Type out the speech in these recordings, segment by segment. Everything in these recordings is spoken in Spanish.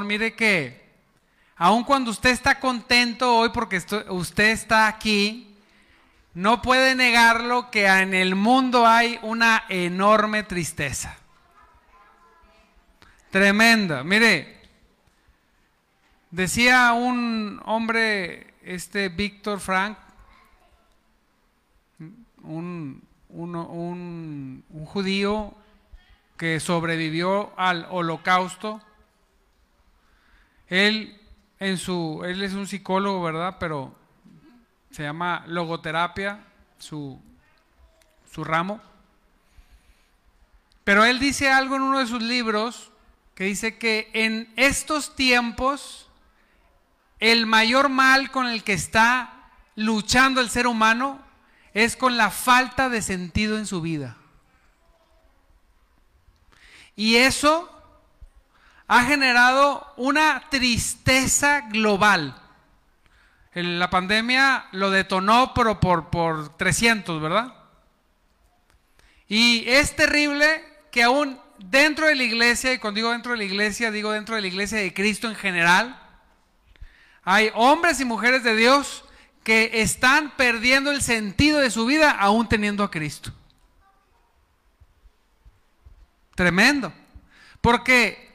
mire que aun cuando usted está contento hoy porque usted está aquí, no puede negarlo que en el mundo hay una enorme tristeza. Tremenda. Mire, decía un hombre, este Víctor Frank, un, un judío que sobrevivió al holocausto, él, en su, él es un psicólogo, ¿verdad? Pero se llama logoterapia, su, su ramo. Pero él dice algo en uno de sus libros que dice que en estos tiempos el mayor mal con el que está luchando el ser humano es con la falta de sentido en su vida. Y eso ha generado una tristeza global. La pandemia lo detonó, por, por 300, ¿verdad? Y es terrible que aún dentro de la iglesia, y cuando digo dentro de la iglesia, digo dentro de la iglesia de Cristo en general, hay hombres y mujeres de Dios que están perdiendo el sentido de su vida aún teniendo a Cristo. Tremendo. Porque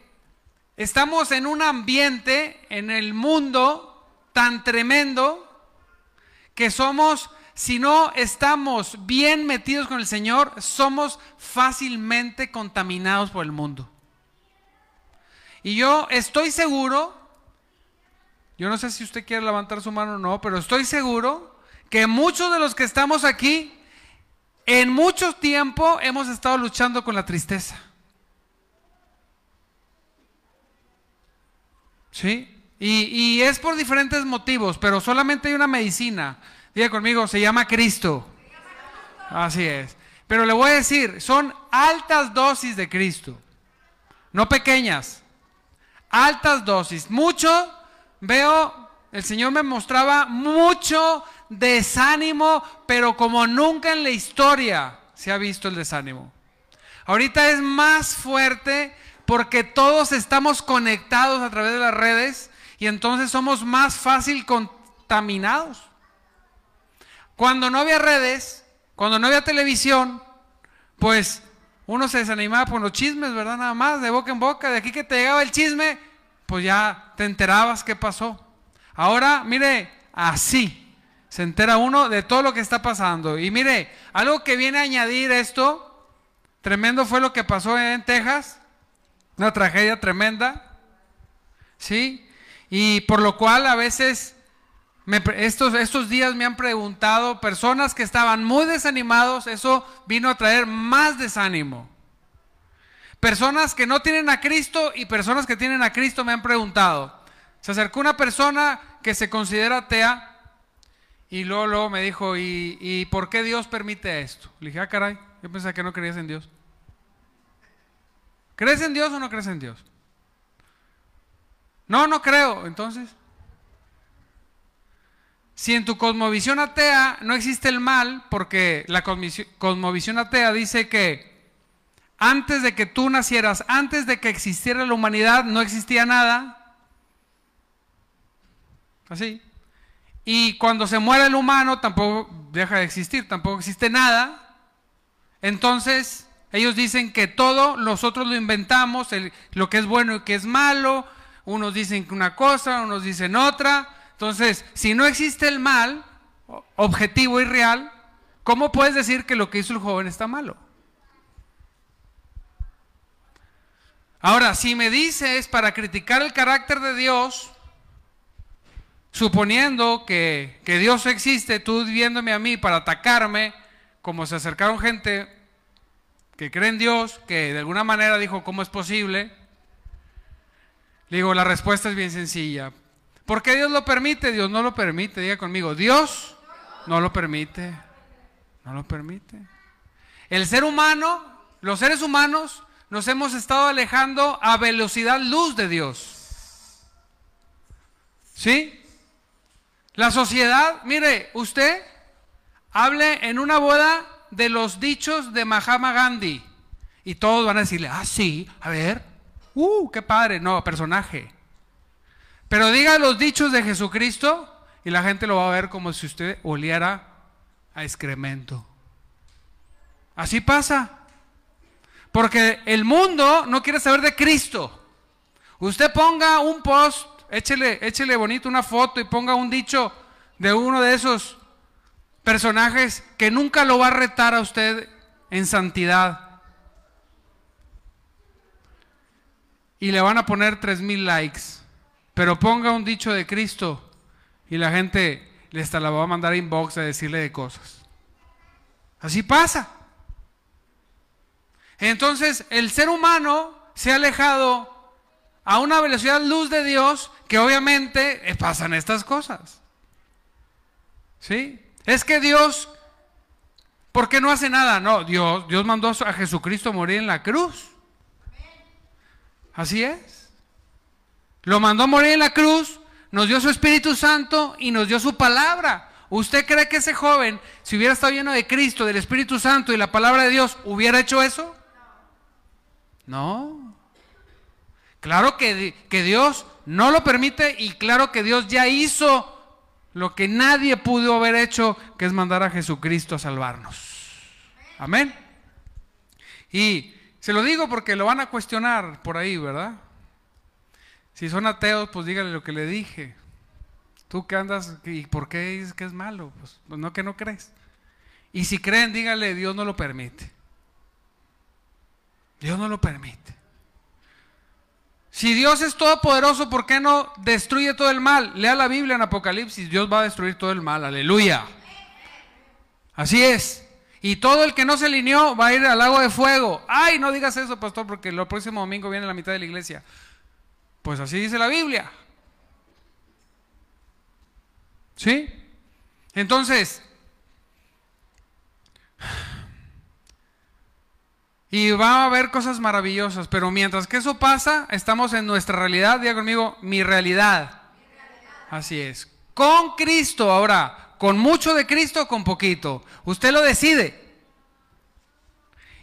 estamos en un ambiente, en el mundo, tan tremendo que somos, si no estamos bien metidos con el Señor, somos fácilmente contaminados por el mundo. Y yo estoy seguro, yo no sé si usted quiere levantar su mano o no, pero estoy seguro que muchos de los que estamos aquí, en mucho tiempo hemos estado luchando con la tristeza. ¿Sí? Y, es por diferentes motivos, pero solamente hay una medicina. Diga conmigo, se llama Cristo. Así es. Pero le voy a decir, son altas dosis de Cristo, no pequeñas, altas dosis. Mucho, veo, el Señor me mostraba mucho desánimo, pero como nunca en la historia se ha visto el desánimo. Ahorita es más fuerte porque todos estamos conectados a través de las redes y entonces somos más fácil contaminados. Cuando no había redes, cuando no había televisión, pues uno se desanimaba por los chismes, ¿verdad? Nada más, de boca en boca, de aquí que te llegaba el chisme, pues ya te enterabas qué pasó. Ahora, mire, así se entera uno de todo lo que está pasando. Y mire, algo que viene a añadir esto, tremendo fue lo que pasó en Texas. Una tragedia tremenda. ¿Sí? Y por lo cual a veces estos, estos días me han preguntado personas que estaban muy desanimados, eso vino a traer más desánimo. Personas que no tienen a Cristo y personas que tienen a Cristo me han preguntado. Se acercó una persona que se considera atea y luego, me dijo, ¿y, ¿y, por qué Dios permite esto? Le dije, ah, caray, yo pensaba que no creías en Dios. ¿Crees en Dios o no crees en Dios? No, no creo. Entonces, si en tu cosmovisión atea no existe el mal, porque la cosmovisión atea dice que antes de que tú nacieras, antes de que existiera la humanidad, no existía nada. Así. Y cuando se muere el humano, tampoco deja de existir, tampoco existe nada. Entonces, ellos dicen que todo nosotros lo inventamos, lo que es bueno y que es malo. Unos dicen una cosa, unos dicen otra. Entonces, si no existe el mal, objetivo y real, ¿cómo puedes decir que lo que hizo el joven está malo? Ahora, si me dices para criticar el carácter de Dios, suponiendo que, que Dios existe, tú viéndome a mí para atacarme, como se acercaron gente que cree en Dios, que de alguna manera dijo, ¿cómo es posible? Le digo, la respuesta es bien sencilla. ¿Por qué Dios lo permite? Dios no lo permite. Diga conmigo, Dios no lo permite. No lo permite. El ser humano, los seres humanos, nos hemos estado alejando a velocidad luz de Dios. ¿Sí? La sociedad, mire, usted hable en una boda de los dichos de Mahatma Gandhi. Y todos van a decirle, ah, sí, a ver, uh, qué padre. No, personaje. Pero diga los dichos de Jesucristo y la gente lo va a ver como si usted oliera a excremento. Así pasa. Porque el mundo no quiere saber de Cristo. Usted ponga un post, échele, échele bonito una foto y ponga un dicho de uno de esos personajes que nunca lo va a retar a usted en santidad. Y le van a poner tres mil likes. Pero ponga un dicho de Cristo y la gente le hasta la va a mandar inbox a decirle de cosas. Así pasa. Entonces el ser humano se ha alejado a una velocidad luz de Dios que obviamente pasan estas cosas. ¿Sí? Es que Dios, ¿por qué no hace nada? No, Dios, Dios mandó a Jesucristo morir en la cruz. Así es. Lo mandó a morir en la cruz, nos dio su Espíritu Santo y nos dio su palabra. ¿Usted cree que ese joven, si hubiera estado lleno de Cristo, del Espíritu Santo y la palabra de Dios, hubiera hecho eso? No. Claro que, que Dios no lo permite y claro que Dios ya hizo lo que nadie pudo haber hecho, que es mandar a Jesucristo a salvarnos. Amén. Y se lo digo porque lo van a cuestionar por ahí, ¿verdad? Si son ateos, pues dígale lo que le dije. Tú que andas, ¿y por qué dices que es malo? Pues, pues no que no crees. Y si creen, dígale, Dios no lo permite. Dios no lo permite. Si Dios es todopoderoso, ¿por qué no destruye todo el mal? Lea la Biblia en Apocalipsis, Dios va a destruir todo el mal, aleluya. Así es. Y todo el que no se alineó va a ir al lago de fuego. Ay, no digas eso, pastor, porque el próximo domingo viene la mitad de la iglesia. Pues así dice la Biblia. ¿Sí? Entonces, Y va a haber cosas maravillosas, pero mientras que eso pasa, estamos en nuestra realidad. Diga conmigo, mi realidad. Así es. Con Cristo, ahora, con mucho de Cristo, con poquito. Usted lo decide.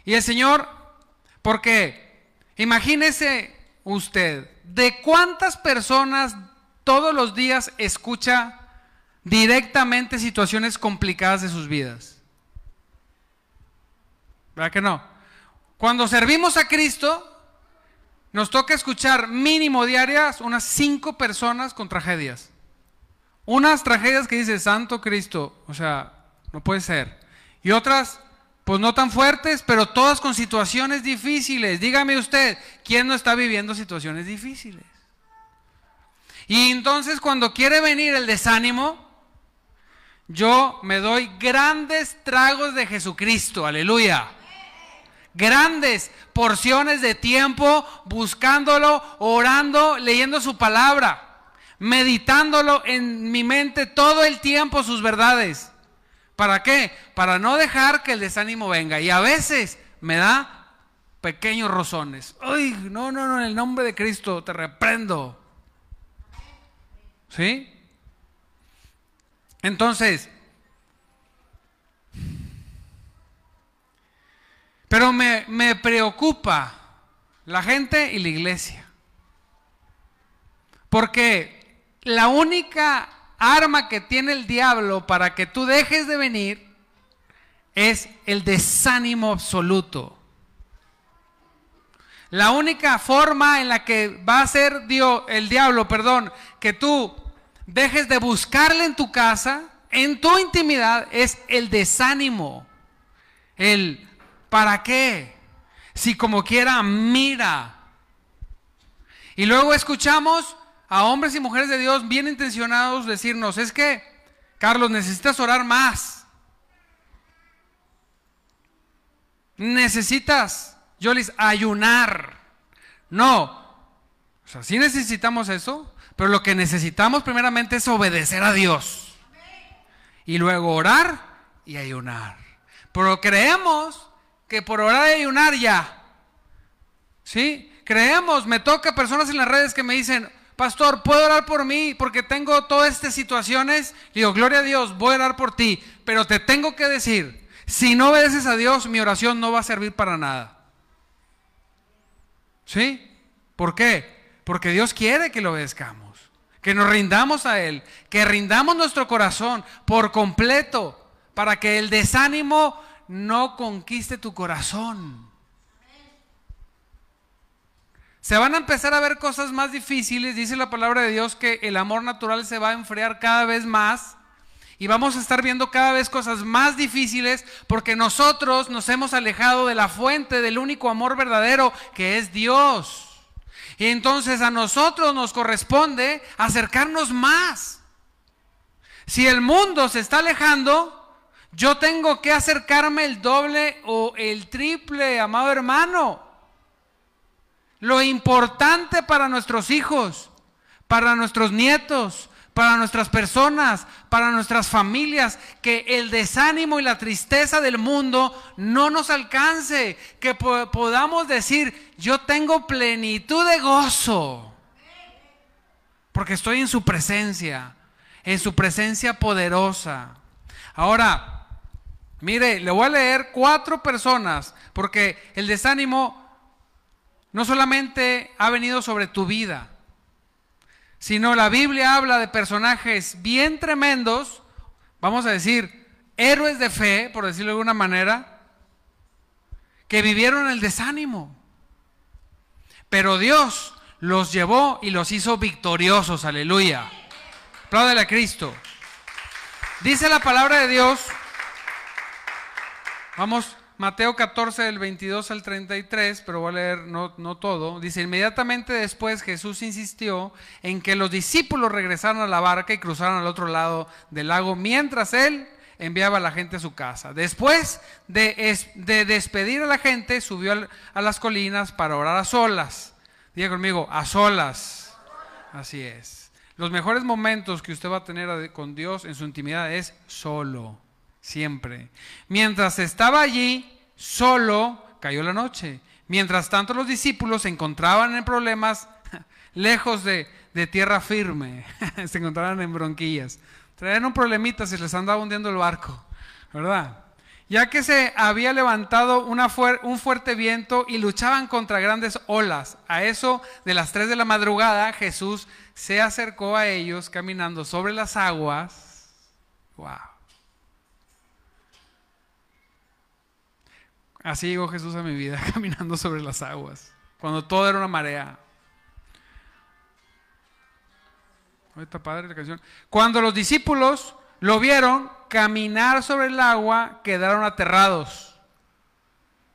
Y el Señor, porque imagínese usted, ¿de cuántas personas todos los días escucha directamente situaciones complicadas de sus vidas? ¿Verdad que no? Cuando servimos a Cristo, nos toca escuchar mínimo diarias unas cinco personas con tragedias. Unas tragedias que dice Santo Cristo, o sea, no puede ser. Y otras, pues no tan fuertes, pero todas con situaciones difíciles. Dígame usted, ¿quién no está viviendo situaciones difíciles? Y entonces cuando quiere venir el desánimo, yo me doy grandes tragos de Jesucristo, aleluya grandes porciones de tiempo buscándolo, orando, leyendo su palabra, meditándolo en mi mente todo el tiempo sus verdades. ¿Para qué? Para no dejar que el desánimo venga. Y a veces me da pequeños rozones. Uy, no, no, no, en el nombre de Cristo te reprendo. ¿Sí? Entonces, Pero me, preocupa la gente y la iglesia. Porque la única arma que tiene el diablo para que tú dejes de venir es el desánimo absoluto. La única forma en la que va a ser Dios, el diablo, perdón, que tú dejes de buscarle en tu casa, en tu intimidad, es el desánimo. El ¿Para qué? Si como quiera, mira. Y luego escuchamos a hombres y mujeres de Dios bien intencionados decirnos, es que, Carlos, necesitas orar más. Necesitas, Yolis, ayunar. No. O sea, sí necesitamos eso, pero lo que necesitamos primeramente es obedecer a Dios. Y luego orar y ayunar. Pero creemos que por orar y ayunar ya. ¿Sí? Creemos, me toca personas en las redes que me dicen, pastor, ¿puedo orar por mí? Porque tengo todas estas situaciones. digo, gloria a Dios, voy a orar por ti. Pero te tengo que decir, si no obedeces a Dios, mi oración no va a servir para nada. ¿Sí? ¿Por qué? Porque Dios quiere que lo obedezcamos. que nos rindamos a Él, que rindamos nuestro corazón por completo para que el desánimo no conquiste tu corazón. Se van a empezar a ver cosas más difíciles, dice la palabra de Dios que el amor natural se va a enfriar cada vez más y vamos a estar viendo cada vez cosas más difíciles porque nosotros nos hemos alejado de la fuente del único amor verdadero que es Dios. Y entonces a nosotros nos corresponde acercarnos más. Si el mundo se está alejando, yo tengo que acercarme el doble o el triple, amado hermano. Lo importante para nuestros hijos, para nuestros nietos, para nuestras personas, para nuestras familias, que el desánimo y la tristeza del mundo no nos alcance, que podamos decir, yo tengo plenitud de gozo, porque estoy en su presencia, en su presencia poderosa. Ahora, mire, le voy a leer cuatro personas, porque el desánimo no solamente ha venido sobre tu vida, sino la Biblia habla de personajes bien tremendos, vamos a decir, héroes de fe, por decirlo de alguna manera, que vivieron el desánimo. Pero Dios los llevó y los hizo victoriosos, aleluya. Apláudale a Cristo. Dice la palabra de Dios, vamos Mateo 14 del 22 al 33, pero voy a leer no, no, todo. Dice, inmediatamente después Jesús insistió en que los discípulos regresaran a la barca y cruzaran al otro lado del lago, mientras él enviaba a la gente a su casa. Después de, de despedir a la gente, subió a las colinas para orar a solas. Diga conmigo, a solas. Así es. Los mejores momentos que usted va a tener con Dios en su intimidad es solo siempre. Mientras estaba allí, solo cayó la noche. Mientras tanto los discípulos se encontraban en problemas lejos de, tierra firme, se encontraban en bronquillas. Traían un problemita, se les andaba hundiendo el barco, ¿verdad? Ya que se había levantado un fuerte viento y luchaban contra grandes olas. A eso de las 3 de la madrugada, Jesús se acercó a ellos caminando sobre las aguas. ¡Wow! Así llegó Jesús a mi vida, caminando sobre las aguas, cuando todo era una marea. Está padre la canción. Cuando los discípulos lo vieron caminar sobre el agua, quedaron aterrados.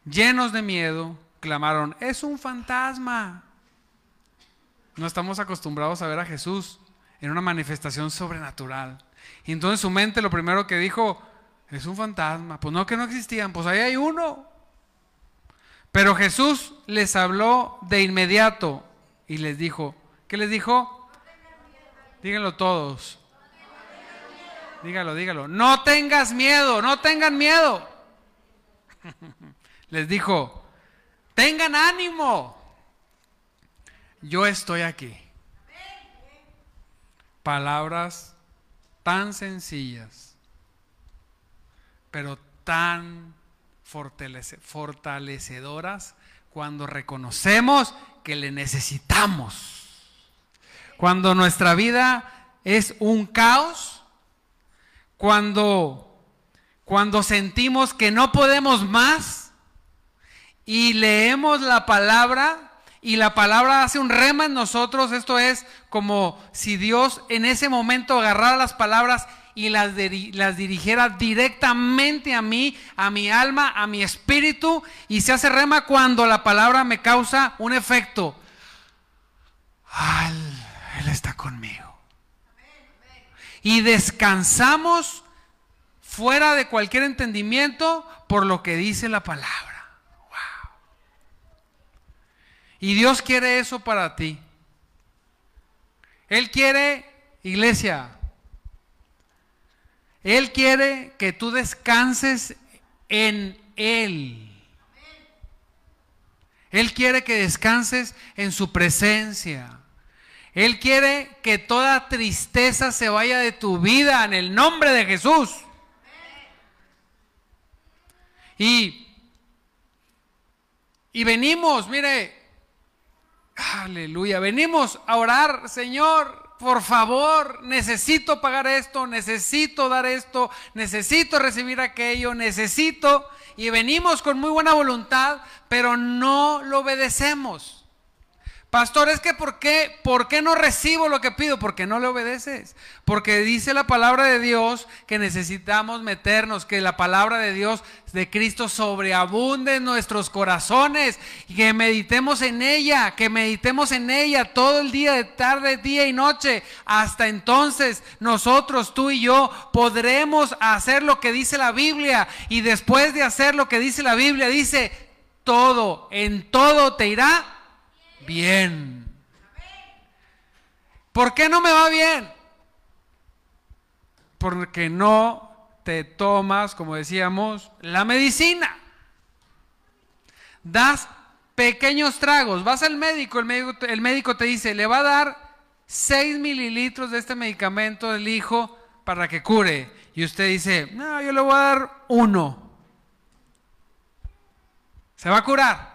Llenos de miedo, clamaron, es un fantasma. No estamos acostumbrados a ver a Jesús en una manifestación sobrenatural. Y entonces su mente lo primero que dijo, es un fantasma. Pues no, que no existían, pues ahí hay uno. Pero Jesús les habló de inmediato y les dijo, ¿qué les dijo? Díganlo todos. Dígalo, dígalo. No tengas miedo, no tengan miedo. Les dijo, tengan ánimo. Yo estoy aquí. Palabras tan sencillas, pero tan fortalecedoras cuando reconocemos que le necesitamos. Cuando nuestra vida es un caos, cuando cuando sentimos que no podemos más y leemos la palabra y la palabra hace un rema en nosotros, esto es como si Dios en ese momento agarrara las palabras y las, las dirigiera directamente a mí, a mi alma, a mi espíritu, y se hace rema cuando la palabra me causa un efecto. él está conmigo. Y descansamos fuera de cualquier entendimiento por lo que dice la palabra. Y Dios quiere eso para ti. Él quiere, iglesia, él quiere que tú descanses en Él. Él quiere que descanses en su presencia. Él quiere que toda tristeza se vaya de tu vida en el nombre de Jesús. Y, y venimos, mire, aleluya, venimos a orar, Señor, por favor, necesito pagar esto, necesito dar esto, necesito recibir aquello, necesito, y venimos con muy buena voluntad, pero no lo obedecemos. Pastor, es que ¿por qué, ¿por qué no recibo lo que pido? Porque no le obedeces. Porque dice la palabra de Dios que necesitamos meternos, que la palabra de Dios de Cristo sobreabunde en nuestros corazones y que meditemos en ella, que meditemos en ella todo el día, de tarde, día y noche. Hasta entonces nosotros, tú y yo, podremos hacer lo que dice la Biblia. Y después de hacer lo que dice la Biblia, dice, todo, en todo te irá bien. ¿Por qué no me va bien? Porque no te tomas, como decíamos, la medicina. Das pequeños tragos. Vas al médico, el médico, el médico te dice, le va a dar 6 mililitros de este medicamento del hijo para que cure. Y usted dice, no, yo le voy a dar uno. ¿Se va a curar?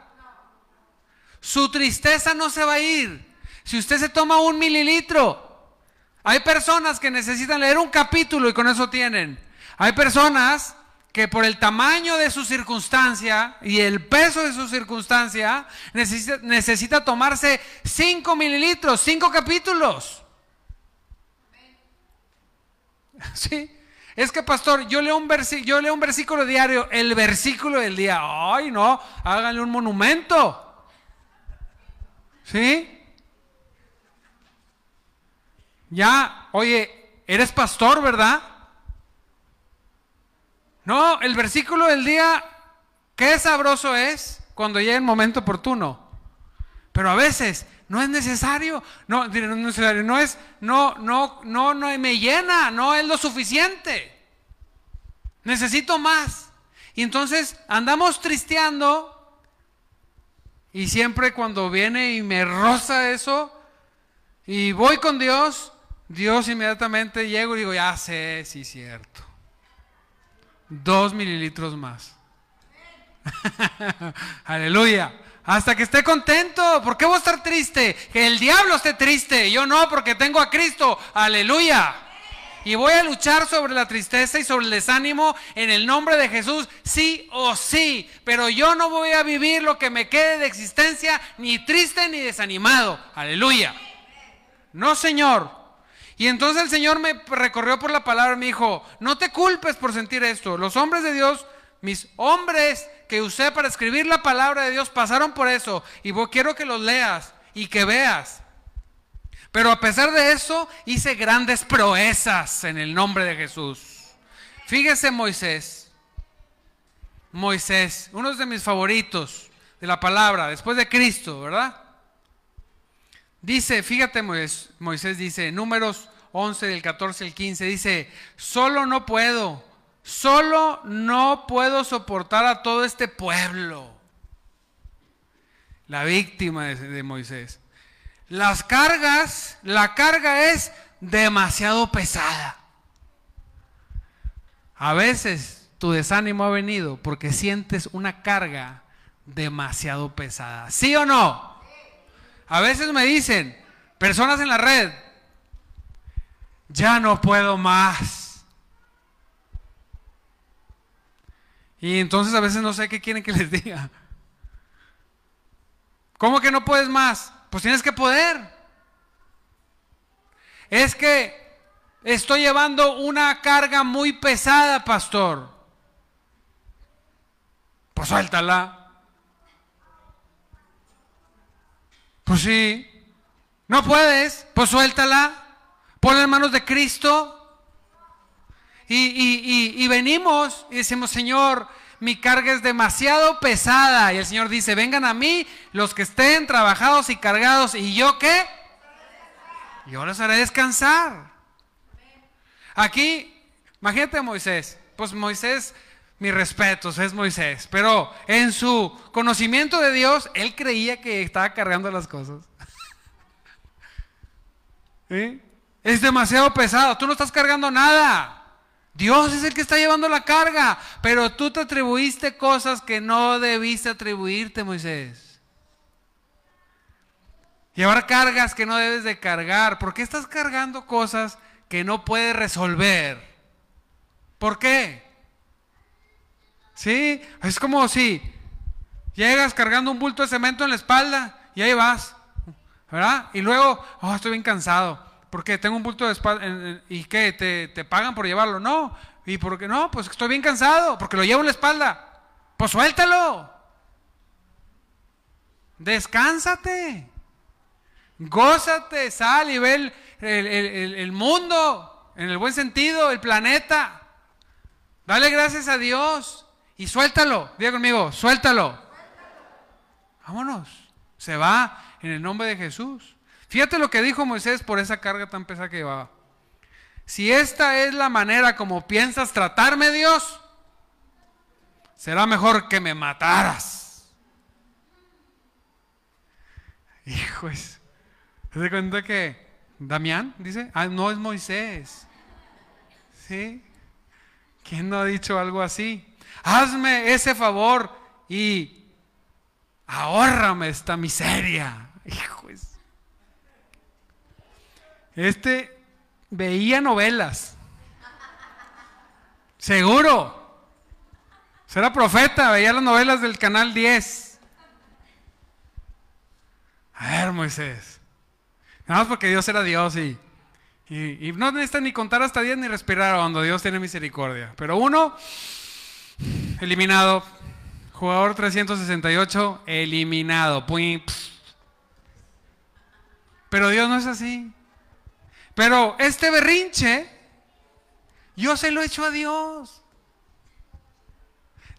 Su tristeza no se va a ir. Si usted se toma un mililitro, hay personas que necesitan leer un capítulo y con eso tienen. Hay personas que por el tamaño de su circunstancia y el peso de su circunstancia necesita, tomarse 5 mililitros, 5 capítulos. Sí. Es que, pastor, yo leo, un yo leo un versículo diario, el versículo del día. Ay, no, háganle un monumento. ¿Sí? Ya, oye, eres pastor, ¿verdad? No, el versículo del día, qué sabroso es cuando llega el momento oportuno. Pero a veces no es necesario, no, no es necesario, no es, no, no, no, no me llena, no es lo suficiente. Necesito más. Y entonces andamos tristeando y siempre cuando viene y me roza eso y voy con Dios, Dios inmediatamente llego y digo, ya sé, sí, cierto. Dos mililitros más. Aleluya. Hasta que esté contento. ¿Por qué voy a estar triste? Que el diablo esté triste. Yo no, porque tengo a Cristo. Aleluya. Y voy a luchar sobre la tristeza y sobre el desánimo en el nombre de Jesús, sí o sí. Pero yo no voy a vivir lo que me quede de existencia, ni triste ni desanimado. Aleluya. No, Señor. Y entonces el Señor me recorrió por la palabra y me dijo, no te culpes por sentir esto. Los hombres de Dios, mis hombres que usé para escribir la palabra de Dios, pasaron por eso. Y quiero que los leas y que veas. Pero a pesar de eso, hice grandes proezas en el nombre de Jesús. Fíjese Moisés. Moisés, uno de mis favoritos de la palabra, después de Cristo, ¿verdad? Dice, fíjate Moisés, Moisés dice, números 11 del 14 al 15, dice, solo no puedo, solo no puedo soportar a todo este pueblo. La víctima de, de Moisés. Las cargas, la carga es demasiado pesada. A veces tu desánimo ha venido porque sientes una carga demasiado pesada. ¿Sí o no? A veces me dicen, personas en la red, ya no puedo más. Y entonces a veces no sé qué quieren que les diga. ¿Cómo que no puedes más? Pues tienes que poder. Es que estoy llevando una carga muy pesada, pastor. Pues suéltala. Pues sí. No puedes, pues suéltala. Ponla en manos de Cristo. Y, y, y venimos y decimos, Señor, mi carga es demasiado pesada. Y el Señor dice, vengan a mí los que estén trabajados y cargados. ¿Y yo qué? Yo les haré descansar. Aquí, imagínate a Moisés. Pues Moisés, mis respetos, es Moisés. Pero en su conocimiento de Dios, él creía que estaba cargando las cosas. Es demasiado pesado. Tú no estás cargando nada. Dios es el que está llevando la carga, pero tú te atribuiste cosas que no debiste atribuirte, Moisés. Llevar cargas que no debes de cargar. ¿Por qué estás cargando cosas que no puedes resolver? ¿Por qué? ¿Sí? Es como si llegas cargando un bulto de cemento en la espalda y ahí vas. ¿Verdad? Y luego, oh, estoy bien cansado. ¿Por qué? Tengo un bulto de espalda. ¿Y qué? ¿Te, ¿Te, pagan por llevarlo? No. ¿Y por qué? No, pues estoy bien cansado porque lo llevo en la espalda. Pues suéltalo. Descánsate. Gózate, sal y ve el, mundo, en el buen sentido, el planeta. Dale gracias a Dios y suéltalo. Diga conmigo, suéltalo. Vámonos. Se va en el nombre de Jesús. Fíjate lo que dijo Moisés por esa carga tan pesada que llevaba. Si esta es la manera como piensas tratarme, Dios, será mejor que me mataras. Hijos. ¿Se da cuenta que Damián dice? Ah, no es Moisés. ¿Sí? ¿Quién no ha dicho algo así? Hazme ese favor y ahórrame esta miseria. Hijos. Este veía novelas. Seguro. Será profeta, veía las novelas del canal 10. A ver, Moisés. Nada más porque Dios era Dios y, y, no necesita ni contar hasta 10 ni respirar cuando Dios tiene misericordia. Pero uno, eliminado. Jugador 368, eliminado. Pero Dios no es así. Pero este berrinche, yo se lo he hecho a Dios.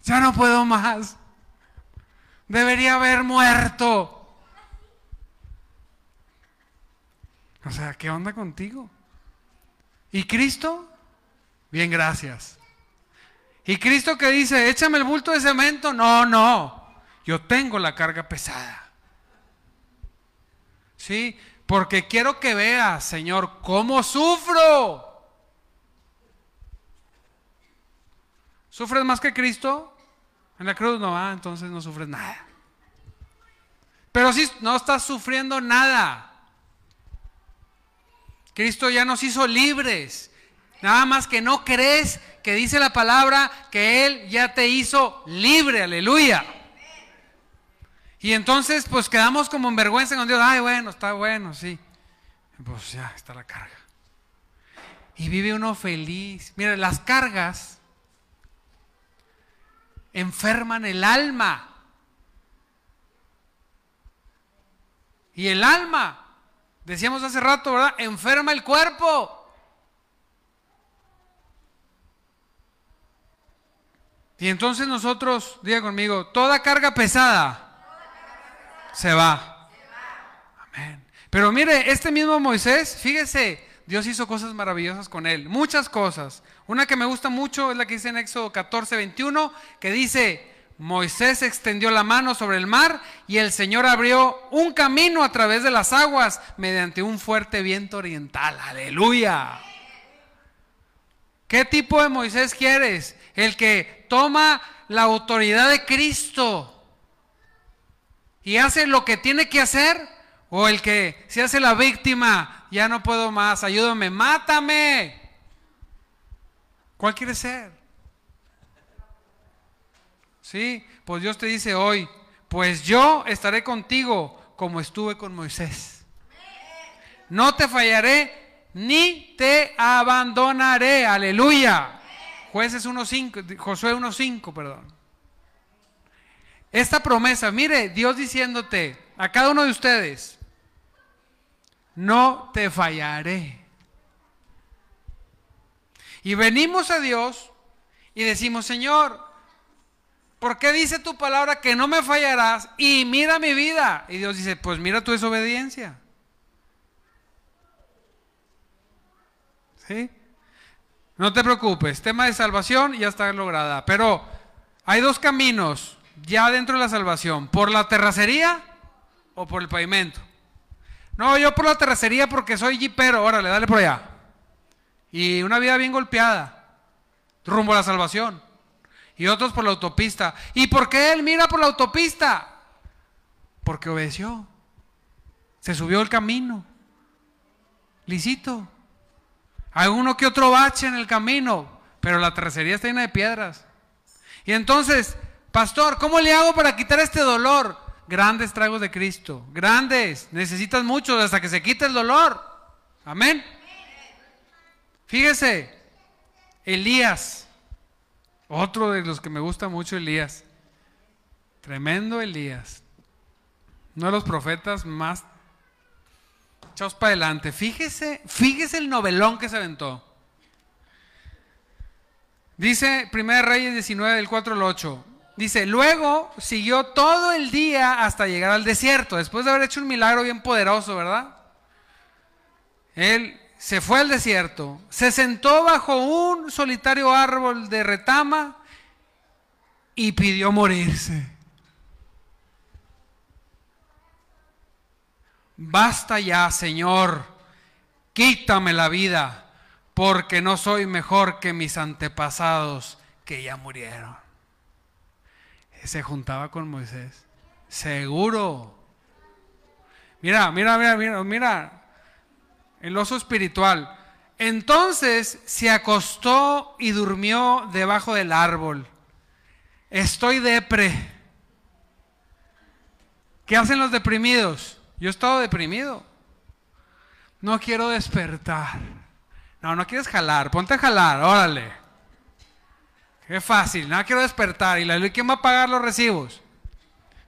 Ya no puedo más. Debería haber muerto. O sea, ¿qué onda contigo? ¿Y Cristo? Bien, gracias. ¿Y Cristo que dice, échame el bulto de cemento? No, no. Yo tengo la carga pesada. ¿Sí? Porque quiero que veas, Señor, cómo sufro. ¿Sufres más que Cristo? En la cruz no, va, ah, entonces no sufres nada. Pero si no estás sufriendo nada. Cristo ya nos hizo libres. Nada más que no crees que dice la palabra que Él ya te hizo libre, aleluya. Y entonces pues quedamos como en vergüenza con Dios. Ay, bueno, está bueno, sí. Pues ya está la carga. Y vive uno feliz. Mire, las cargas enferman el alma. Y el alma Decíamos hace rato, ¿verdad? Enferma el cuerpo. Y entonces nosotros, diga conmigo, toda carga pesada se va. Amén. Pero mire, este mismo Moisés, fíjese, Dios hizo cosas maravillosas con él, muchas cosas. Una que me gusta mucho es la que dice en Éxodo 14, 21, que dice, Moisés extendió la mano sobre el mar y el Señor abrió un camino a través de las aguas mediante un fuerte viento oriental. Aleluya. ¿Qué tipo de Moisés quieres? El que toma la autoridad de Cristo y hace lo que tiene que hacer o el que se hace la víctima, ya no puedo más, ayúdame, mátame. ¿Cuál quiere ser? Sí, pues Dios te dice hoy, pues yo estaré contigo como estuve con Moisés. No te fallaré ni te abandonaré. Aleluya. Jueces 1.5, Josué 1.5, perdón. Esta promesa, mire, Dios diciéndote a cada uno de ustedes, no te fallaré. Y venimos a Dios y decimos, Señor, ¿por qué dice tu palabra que no me fallarás? Y mira mi vida. Y Dios dice, pues mira tu desobediencia. ¿Sí? No te preocupes, tema de salvación ya está lograda. Pero hay dos caminos ya dentro de la salvación, por la terracería o por el pavimento. No, yo por la terracería porque soy jipero, órale, dale por allá. Y una vida bien golpeada, rumbo a la salvación y otros por la autopista. ¿Y por qué él mira por la autopista? Porque obedeció. Se subió el camino. Lisito. Hay uno que otro bache en el camino, pero la tercería está llena de piedras. Y entonces, pastor, ¿cómo le hago para quitar este dolor? Grandes tragos de Cristo, grandes. Necesitas mucho hasta que se quite el dolor. Amén. Fíjese, Elías, otro de los que me gusta mucho, Elías. Tremendo Elías. Uno de los profetas más echados para adelante. Fíjese, fíjese el novelón que se aventó. Dice 1 Reyes 19 del 4 al 8. Dice, luego siguió todo el día hasta llegar al desierto, después de haber hecho un milagro bien poderoso, ¿verdad? Él se fue al desierto, se sentó bajo un solitario árbol de retama y pidió morirse. Basta ya, Señor, quítame la vida, porque no soy mejor que mis antepasados que ya murieron. Se juntaba con Moisés. Seguro. Mira, mira, mira, mira, mira. El oso espiritual. Entonces se acostó y durmió debajo del árbol. Estoy depre. ¿Qué hacen los deprimidos? Yo he estado deprimido. No quiero despertar. No, no quieres jalar. Ponte a jalar, órale. Qué fácil. No quiero despertar. ¿Y la quién va a pagar los recibos?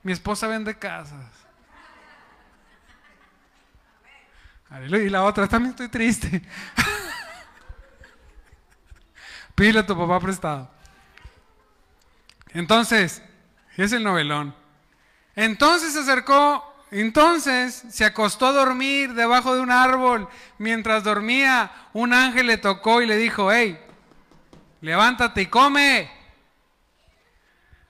Mi esposa vende casas. Y la otra, también estoy triste. Pídele a tu papá prestado. Entonces, es el novelón. Entonces se acercó entonces se acostó a dormir debajo de un árbol. Mientras dormía, un ángel le tocó y le dijo, hey, levántate y come.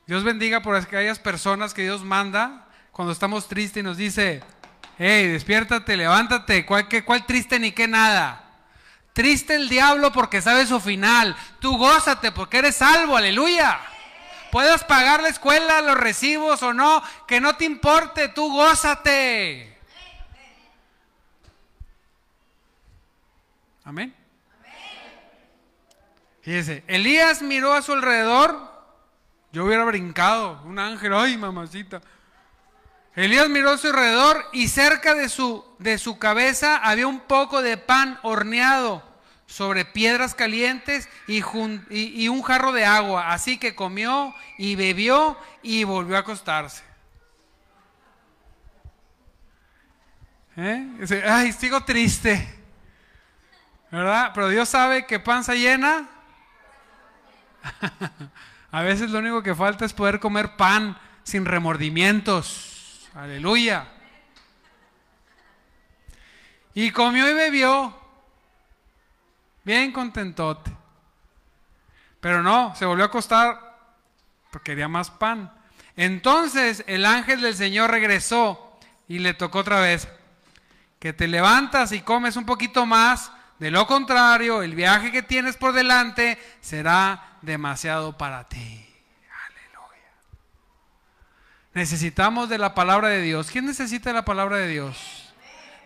Dios bendiga por aquellas personas que Dios manda cuando estamos tristes y nos dice, hey, despiértate, levántate, ¿cuál, qué, cuál triste ni qué nada? Triste el diablo porque sabe su final. Tú gózate porque eres salvo, aleluya. Puedas pagar la escuela, los recibos o no, que no te importe, tú gózate. Amén. Fíjese, Elías miró a su alrededor. Yo hubiera brincado, un ángel, ay mamacita. Elías miró a su alrededor y cerca de su, de su cabeza había un poco de pan horneado sobre piedras calientes y, un jarro de agua. Así que comió y bebió y volvió a acostarse. ¿Eh? Ay, sigo triste. ¿Verdad? Pero Dios sabe que panza llena. a veces lo único que falta es poder comer pan sin remordimientos. Aleluya. Y comió y bebió bien contentote. Pero no, se volvió a acostar porque quería más pan. Entonces el ángel del Señor regresó y le tocó otra vez, que te levantas y comes un poquito más, de lo contrario, el viaje que tienes por delante será demasiado para ti. Aleluya. Necesitamos de la palabra de Dios. ¿Quién necesita de la palabra de Dios?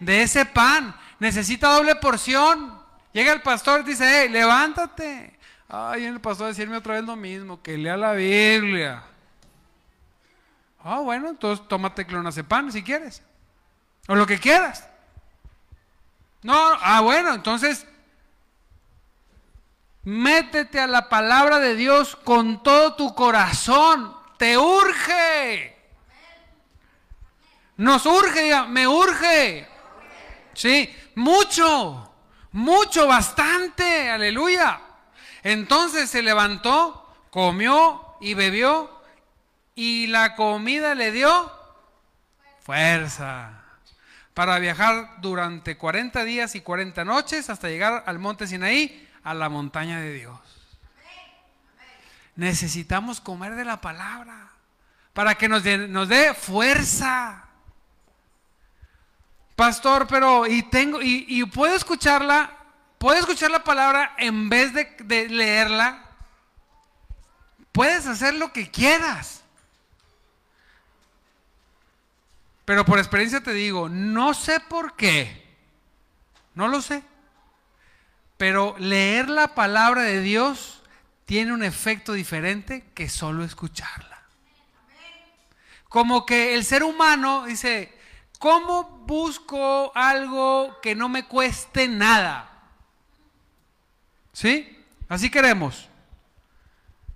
De ese pan. Necesita doble porción. Llega el pastor y dice, hey, levántate. Ay, el pastor a decirme otra vez lo mismo, que lea la Biblia. Ah, bueno, entonces tómate clonazepam si quieres. O lo que quieras. No, ah, bueno, entonces métete a la palabra de Dios con todo tu corazón. Te urge. Nos urge, me urge. Sí, mucho mucho, bastante, aleluya. Entonces se levantó, comió y bebió y la comida le dio fuerza para viajar durante 40 días y 40 noches hasta llegar al monte Sinaí, a la montaña de Dios. Necesitamos comer de la palabra para que nos dé, nos fuerza. Pastor, pero y tengo y, puedo escucharla, puedo escuchar la palabra en vez de leerla. Puedes hacer lo que quieras. Pero por experiencia te digo, no sé por qué, no lo sé, pero leer la palabra de Dios tiene un efecto diferente que solo escucharla. Como que el ser humano dice, ¿cómo busco algo que no me cueste nada? ¿Sí? Así queremos.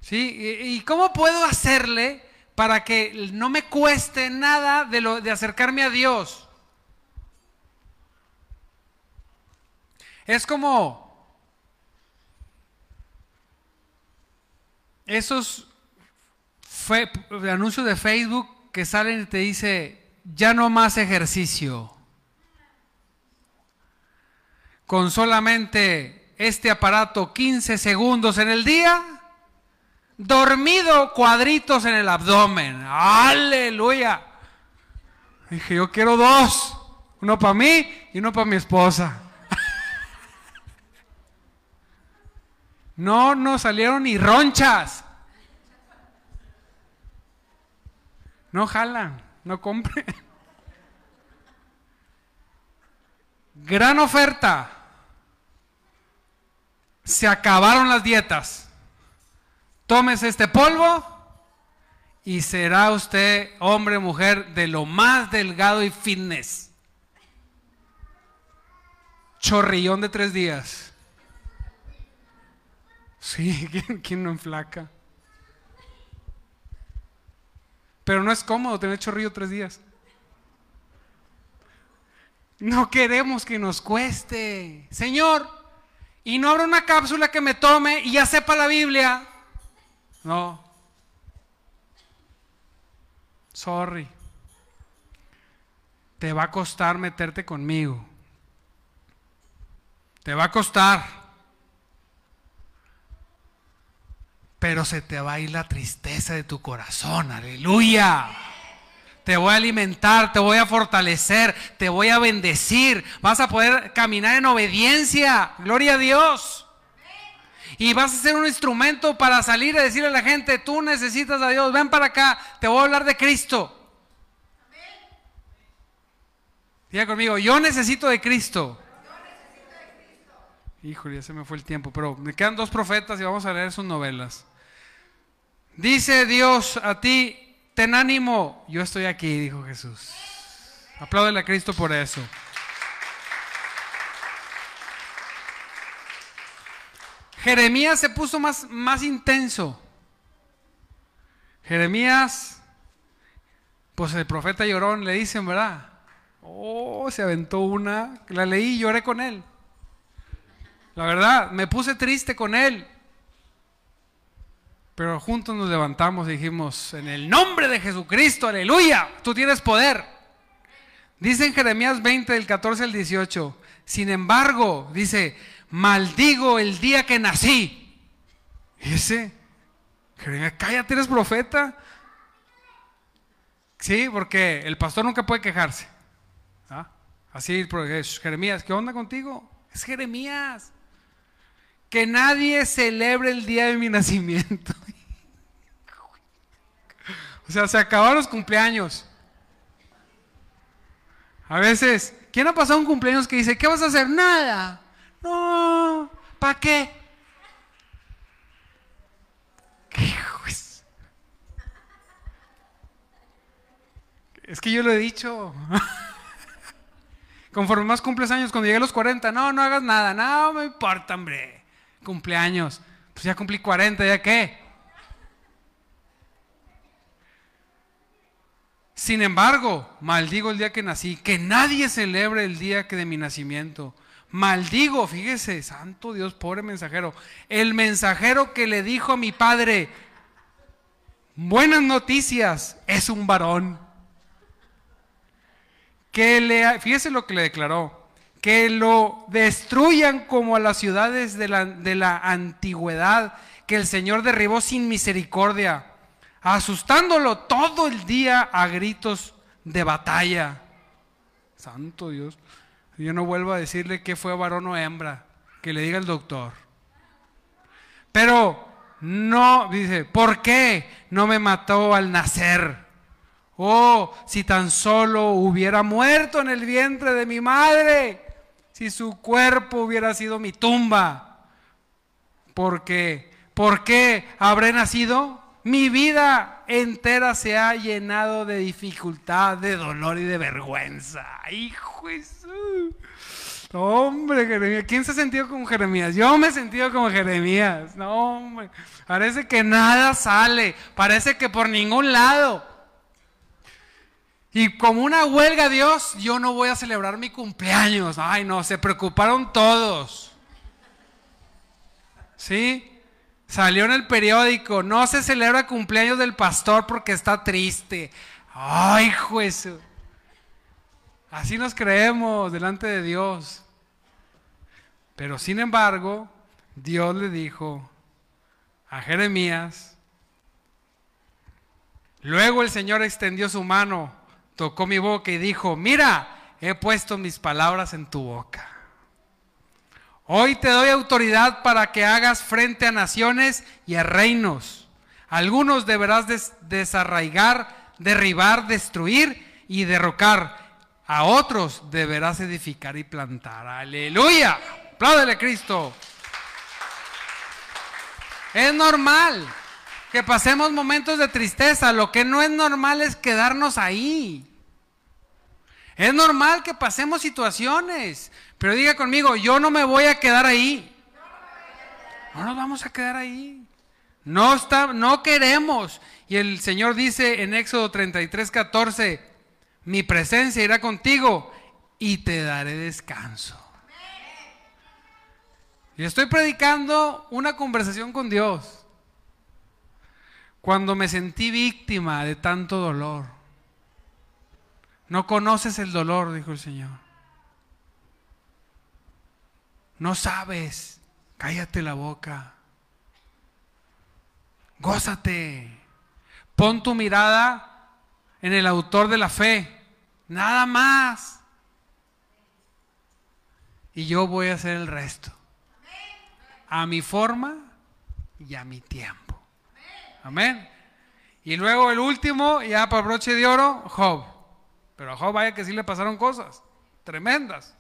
¿Sí? ¿Y cómo puedo hacerle para que no me cueste nada de, lo, de acercarme a Dios? Es como esos anuncios de Facebook que salen y te dice, ya no más ejercicio. Con solamente este aparato 15 segundos en el día, dormido cuadritos en el abdomen. Aleluya. Dije, yo quiero dos. Uno para mí y uno para mi esposa. No no salieron ni ronchas. No jalan, no compre. Gran oferta. Se acabaron las dietas. Tómese este polvo y será usted hombre mujer de lo más delgado y fitness. Chorrillón de tres días. Sí, ¿quién, quién no enflaca? Pero no es cómodo tener chorrillo tres días. No queremos que nos cueste. Señor, y no habrá una cápsula que me tome y ya sepa la Biblia. No. Sorry. Te va a costar meterte conmigo. Te va a costar. pero se te va a ir la tristeza de tu corazón. Aleluya. Te voy a alimentar, te voy a fortalecer, te voy a bendecir. Vas a poder caminar en obediencia. Gloria a Dios. Y vas a ser un instrumento para salir a decirle a la gente, tú necesitas a Dios, ven para acá, te voy a hablar de Cristo. Diga conmigo, yo necesito de Cristo. Híjole, ya se me fue el tiempo, pero me quedan dos profetas y vamos a leer sus novelas. Dice Dios a ti, ten ánimo, yo estoy aquí, dijo Jesús. Apláudele a Cristo por eso. Jeremías se puso más, más intenso. Jeremías, pues el profeta llorón le dicen, ¿verdad? Oh, se aventó una, la leí y lloré con él. La verdad, me puse triste con él. Pero juntos nos levantamos y dijimos, en el nombre de Jesucristo, aleluya, tú tienes poder. Dice en Jeremías 20, del 14 al 18, sin embargo, dice, maldigo el día que nací. Y ese, cállate, eres profeta. Sí, porque el pastor nunca puede quejarse. ¿Ah? Así, Jeremías, ¿qué onda contigo? Es Jeremías que nadie celebre el día de mi nacimiento. o sea, se acabaron los cumpleaños. A veces, ¿quién ha pasado un cumpleaños que dice, ¿qué vas a hacer? Nada. No, ¿para qué? es? que yo lo he dicho. Conforme más cumples años, cuando llegue a los 40, no, no hagas nada, no me importa, hombre cumpleaños. Pues ya cumplí 40, ¿ya qué? Sin embargo, maldigo el día que nací, que nadie celebre el día que de mi nacimiento. Maldigo, fíjese, santo Dios, pobre mensajero, el mensajero que le dijo a mi padre, buenas noticias, es un varón. Que le, fíjese lo que le declaró, que lo destruyan como a las ciudades de la, de la antigüedad que el Señor derribó sin misericordia, asustándolo todo el día a gritos de batalla. Santo Dios. Yo no vuelvo a decirle que fue varón o hembra, que le diga el doctor. Pero no, dice, ¿por qué no me mató al nacer? Oh, si tan solo hubiera muerto en el vientre de mi madre, si su cuerpo hubiera sido mi tumba. Porque, ¿por qué habré nacido? Mi vida entera se ha llenado de dificultad, de dolor y de vergüenza. ¡Hijo Jesús! Hombre, Jeremías, ¿quién se ha sentido como Jeremías? Yo me he sentido como Jeremías. No, hombre, parece que nada sale, parece que por ningún lado. Y como una huelga, Dios, yo no voy a celebrar mi cumpleaños. Ay, no, se preocuparon todos. ¿Sí? Salió en el periódico, no se celebra cumpleaños del pastor porque está triste. Ay, juez. Así nos creemos delante de Dios. Pero sin embargo, Dios le dijo a Jeremías, luego el Señor extendió su mano, tocó mi boca y dijo, mira, he puesto mis palabras en tu boca. Hoy te doy autoridad para que hagas frente a naciones y a reinos. Algunos deberás desarraigar, derribar, destruir y derrocar. A otros deberás edificar y plantar. Aleluya. Apláudele Cristo. Es normal que pasemos momentos de tristeza. Lo que no es normal es quedarnos ahí. Es normal que pasemos situaciones. Pero diga conmigo, yo no me voy a quedar ahí. No nos vamos a quedar ahí. No, está, no queremos. Y el Señor dice en Éxodo 33, 14, mi presencia irá contigo y te daré descanso. Y estoy predicando una conversación con Dios. Cuando me sentí víctima de tanto dolor. No conoces el dolor, dijo el Señor. No sabes. Cállate la boca. Gózate. Pon tu mirada en el autor de la fe. Nada más. Y yo voy a hacer el resto. A mi forma y a mi tiempo. Amén. Y luego el último, ya para broche de oro, Job. Pero a Job vaya que sí le pasaron cosas tremendas.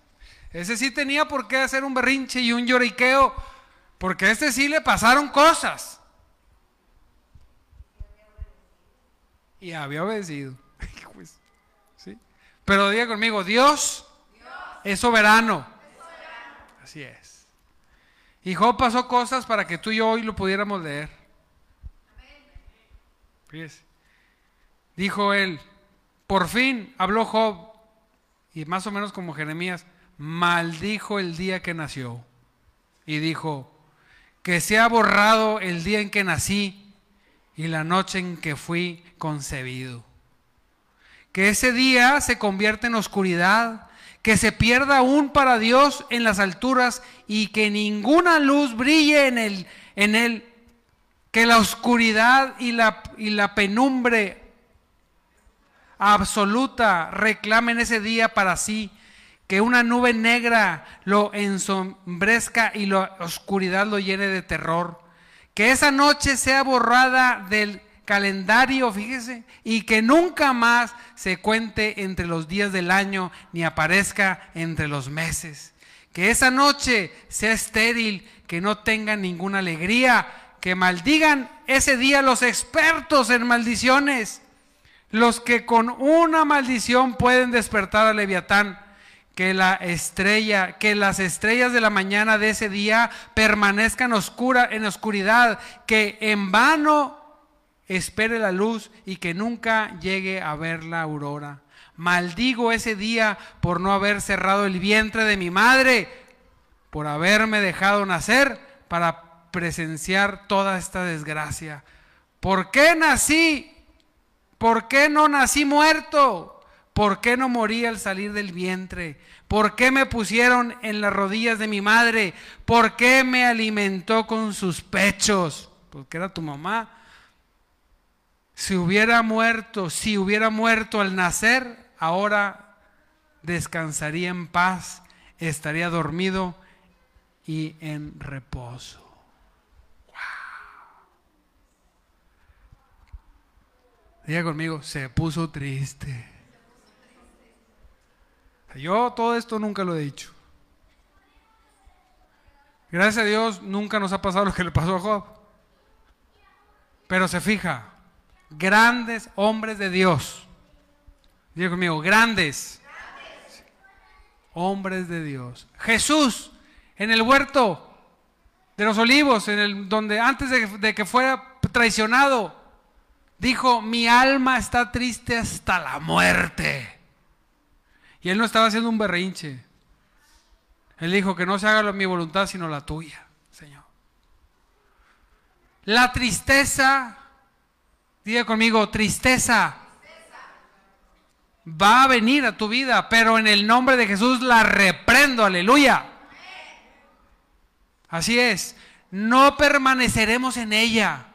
Ese sí tenía por qué hacer un berrinche y un lloriqueo, porque a este sí le pasaron cosas. Y había obedecido. Pues. Pero diga conmigo, Dios, es, soberano. Así es. Y Job pasó cosas para que tú y yo hoy lo pudiéramos leer. Fíjese. Dijo él, por fin habló Job, y más o menos como Jeremías, maldijo el día que nació y dijo, que sea borrado el día en que nací y la noche en que fui concebido. Que ese día se convierta en oscuridad, que se pierda aún para Dios en las alturas y que ninguna luz brille en él, en que la oscuridad y la, y la penumbre absoluta reclamen ese día para sí que una nube negra lo ensombrezca y la oscuridad lo llene de terror. Que esa noche sea borrada del calendario, fíjese, y que nunca más se cuente entre los días del año ni aparezca entre los meses. Que esa noche sea estéril, que no tenga ninguna alegría, que maldigan ese día los expertos en maldiciones, los que con una maldición pueden despertar a Leviatán que la estrella, que las estrellas de la mañana de ese día permanezcan oscura, en oscuridad, que en vano espere la luz y que nunca llegue a ver la aurora. Maldigo ese día por no haber cerrado el vientre de mi madre, por haberme dejado nacer para presenciar toda esta desgracia. ¿Por qué nací? ¿Por qué no nací muerto? ¿Por qué no morí al salir del vientre? ¿Por qué me pusieron en las rodillas de mi madre? ¿Por qué me alimentó con sus pechos? Porque era tu mamá. Si hubiera muerto, si hubiera muerto al nacer, ahora descansaría en paz, estaría dormido y en reposo. Diga conmigo, se puso triste. Yo todo esto nunca lo he dicho. Gracias a Dios nunca nos ha pasado lo que le pasó a Job. Pero se fija, grandes hombres de Dios. Diga conmigo, grandes. Hombres de Dios. Jesús en el huerto de los olivos, en el, donde antes de que fuera traicionado, dijo, mi alma está triste hasta la muerte. Y él no estaba haciendo un berrinche. Él dijo que no se haga mi voluntad sino la tuya, Señor. La tristeza, diga conmigo, tristeza, va a venir a tu vida, pero en el nombre de Jesús la reprendo, aleluya. Así es, no permaneceremos en ella,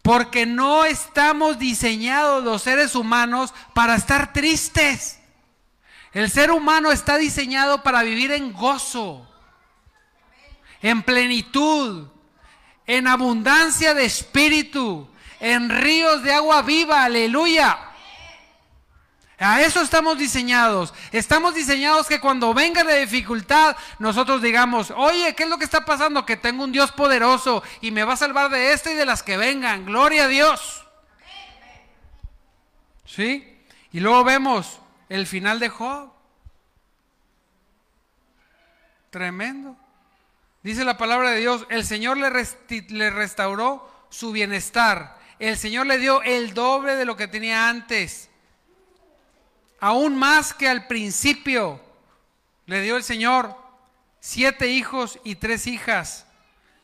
porque no estamos diseñados los seres humanos para estar tristes. El ser humano está diseñado para vivir en gozo, en plenitud, en abundancia de espíritu, en ríos de agua viva, aleluya. A eso estamos diseñados. Estamos diseñados que cuando venga la dificultad, nosotros digamos, oye, ¿qué es lo que está pasando? Que tengo un Dios poderoso y me va a salvar de esta y de las que vengan. Gloria a Dios. ¿Sí? Y luego vemos el final de Job. Tremendo. Dice la palabra de Dios, el Señor le, restauró su bienestar. El Señor le dio el doble de lo que tenía antes. Aún más que al principio. Le dio el Señor siete hijos y tres hijas.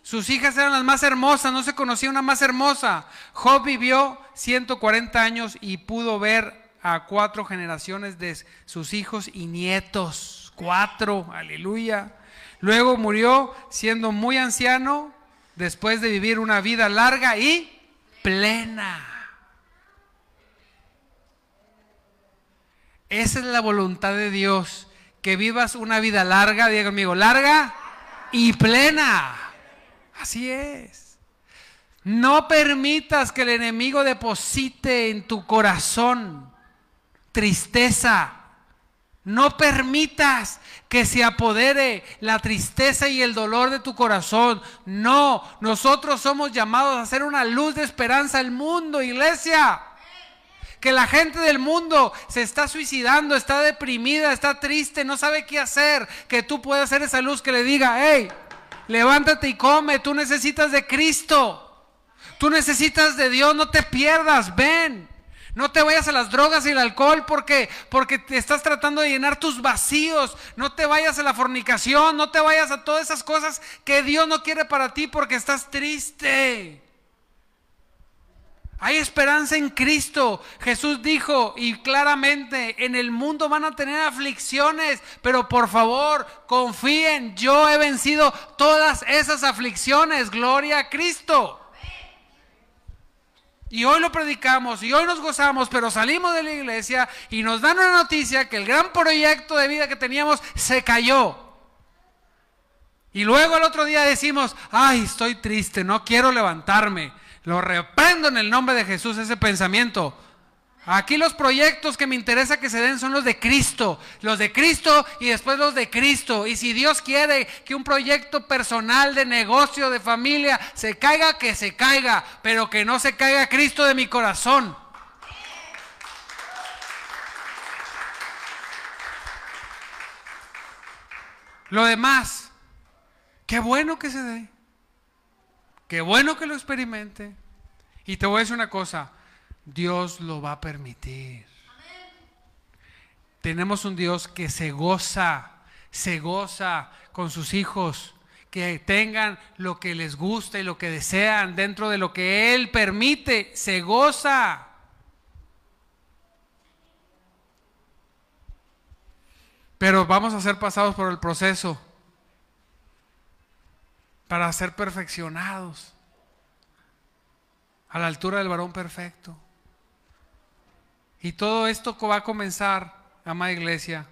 Sus hijas eran las más hermosas, no se conocía una más hermosa. Job vivió 140 años y pudo ver a cuatro generaciones de sus hijos y nietos. Cuatro, aleluya. Luego murió siendo muy anciano después de vivir una vida larga y plena. Esa es la voluntad de Dios, que vivas una vida larga, diga conmigo, larga y plena. Así es. No permitas que el enemigo deposite en tu corazón tristeza. No permitas que se apodere la tristeza y el dolor de tu corazón. No, nosotros somos llamados a ser una luz de esperanza al mundo, iglesia. Que la gente del mundo se está suicidando, está deprimida, está triste, no sabe qué hacer. Que tú puedas ser esa luz que le diga, hey, levántate y come, tú necesitas de Cristo. Tú necesitas de Dios, no te pierdas, ven. No te vayas a las drogas y el alcohol porque, porque te estás tratando de llenar tus vacíos. No te vayas a la fornicación, no te vayas a todas esas cosas que Dios no quiere para ti porque estás triste. Hay esperanza en Cristo. Jesús dijo y claramente, en el mundo van a tener aflicciones, pero por favor, confíen, yo he vencido todas esas aflicciones. Gloria a Cristo. Y hoy lo predicamos y hoy nos gozamos, pero salimos de la iglesia y nos dan una noticia que el gran proyecto de vida que teníamos se cayó. Y luego el otro día decimos, ay, estoy triste, no quiero levantarme. Lo reprendo en el nombre de Jesús ese pensamiento. Aquí los proyectos que me interesa que se den son los de Cristo, los de Cristo y después los de Cristo. Y si Dios quiere que un proyecto personal de negocio, de familia, se caiga, que se caiga, pero que no se caiga Cristo de mi corazón. Lo demás, qué bueno que se dé, qué bueno que lo experimente. Y te voy a decir una cosa, Dios lo va a permitir. Tenemos un Dios que se goza, se goza con sus hijos, que tengan lo que les gusta y lo que desean dentro de lo que Él permite, se goza. Pero vamos a ser pasados por el proceso para ser perfeccionados a la altura del varón perfecto. Y todo esto va a comenzar, amada iglesia,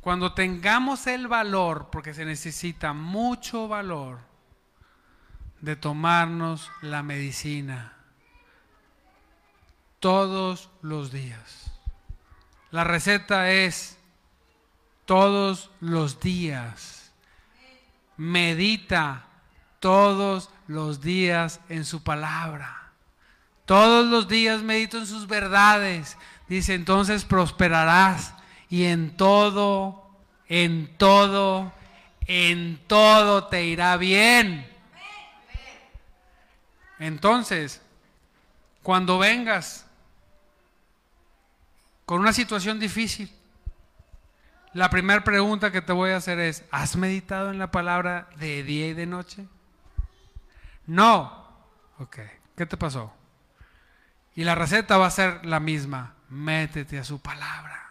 cuando tengamos el valor, porque se necesita mucho valor, de tomarnos la medicina. todos los días. La receta es todos los días. Medita todos los días en su palabra. Todos los días medito en sus verdades. Dice, entonces prosperarás y en todo, en todo, en todo te irá bien. Entonces, cuando vengas con una situación difícil, la primera pregunta que te voy a hacer es, ¿has meditado en la palabra de día y de noche? No. Ok, ¿qué te pasó? Y la receta va a ser la misma. Métete a su palabra.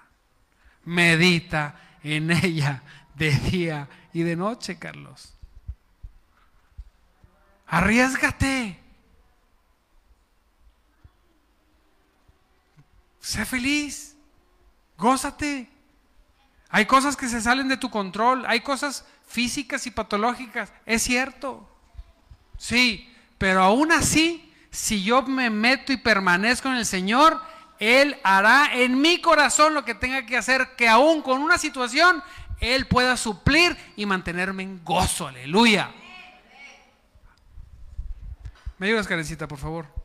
Medita en ella de día y de noche, Carlos. Arriesgate. Sé feliz. Gózate. Hay cosas que se salen de tu control. Hay cosas físicas y patológicas. Es cierto. Sí, pero aún así, si yo me meto y permanezco en el Señor, Él hará en mi corazón lo que tenga que hacer, que aún con una situación, Él pueda suplir y mantenerme en gozo. Aleluya. ¿Me ayudas, Karencita, por favor?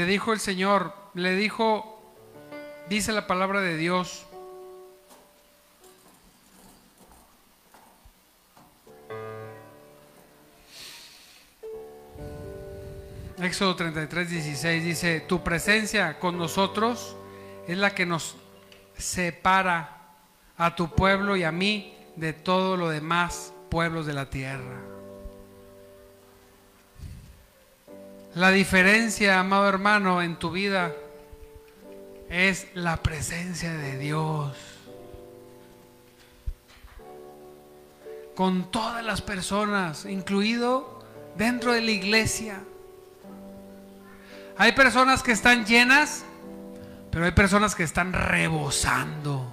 Le dijo el Señor, le dijo, dice la palabra de Dios, Éxodo 33, 16 dice, tu presencia con nosotros es la que nos separa a tu pueblo y a mí de todo lo demás pueblos de la tierra. La diferencia, amado hermano, en tu vida es la presencia de Dios. Con todas las personas, incluido dentro de la iglesia. Hay personas que están llenas, pero hay personas que están rebosando.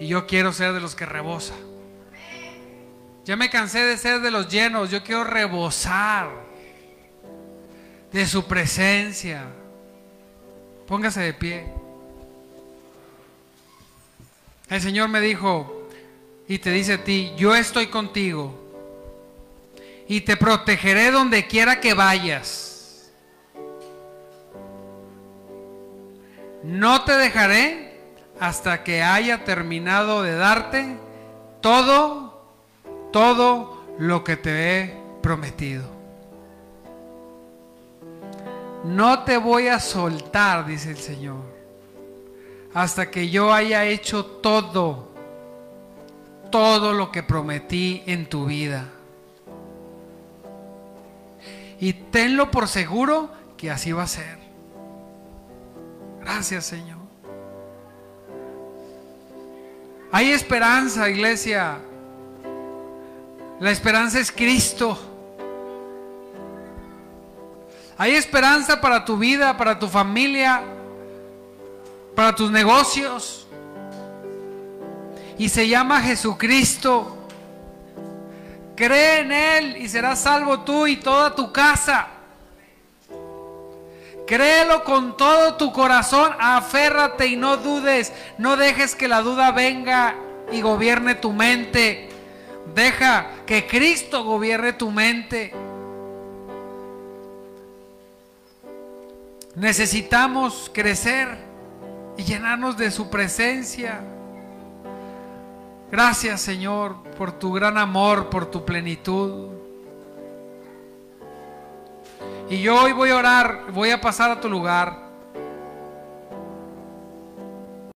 Y yo quiero ser de los que rebosa. Ya me cansé de ser de los llenos, yo quiero rebosar de su presencia. Póngase de pie. El Señor me dijo y te dice a ti, yo estoy contigo y te protegeré donde quiera que vayas. No te dejaré hasta que haya terminado de darte todo, todo lo que te he prometido. No te voy a soltar, dice el Señor, hasta que yo haya hecho todo, todo lo que prometí en tu vida. Y tenlo por seguro que así va a ser. Gracias, Señor. Hay esperanza, iglesia. La esperanza es Cristo. Hay esperanza para tu vida, para tu familia, para tus negocios. Y se llama Jesucristo. Cree en Él y serás salvo tú y toda tu casa. Créelo con todo tu corazón, aférrate y no dudes. No dejes que la duda venga y gobierne tu mente. Deja que Cristo gobierne tu mente. Necesitamos crecer y llenarnos de su presencia. Gracias Señor por tu gran amor, por tu plenitud. Y yo hoy voy a orar, voy a pasar a tu lugar.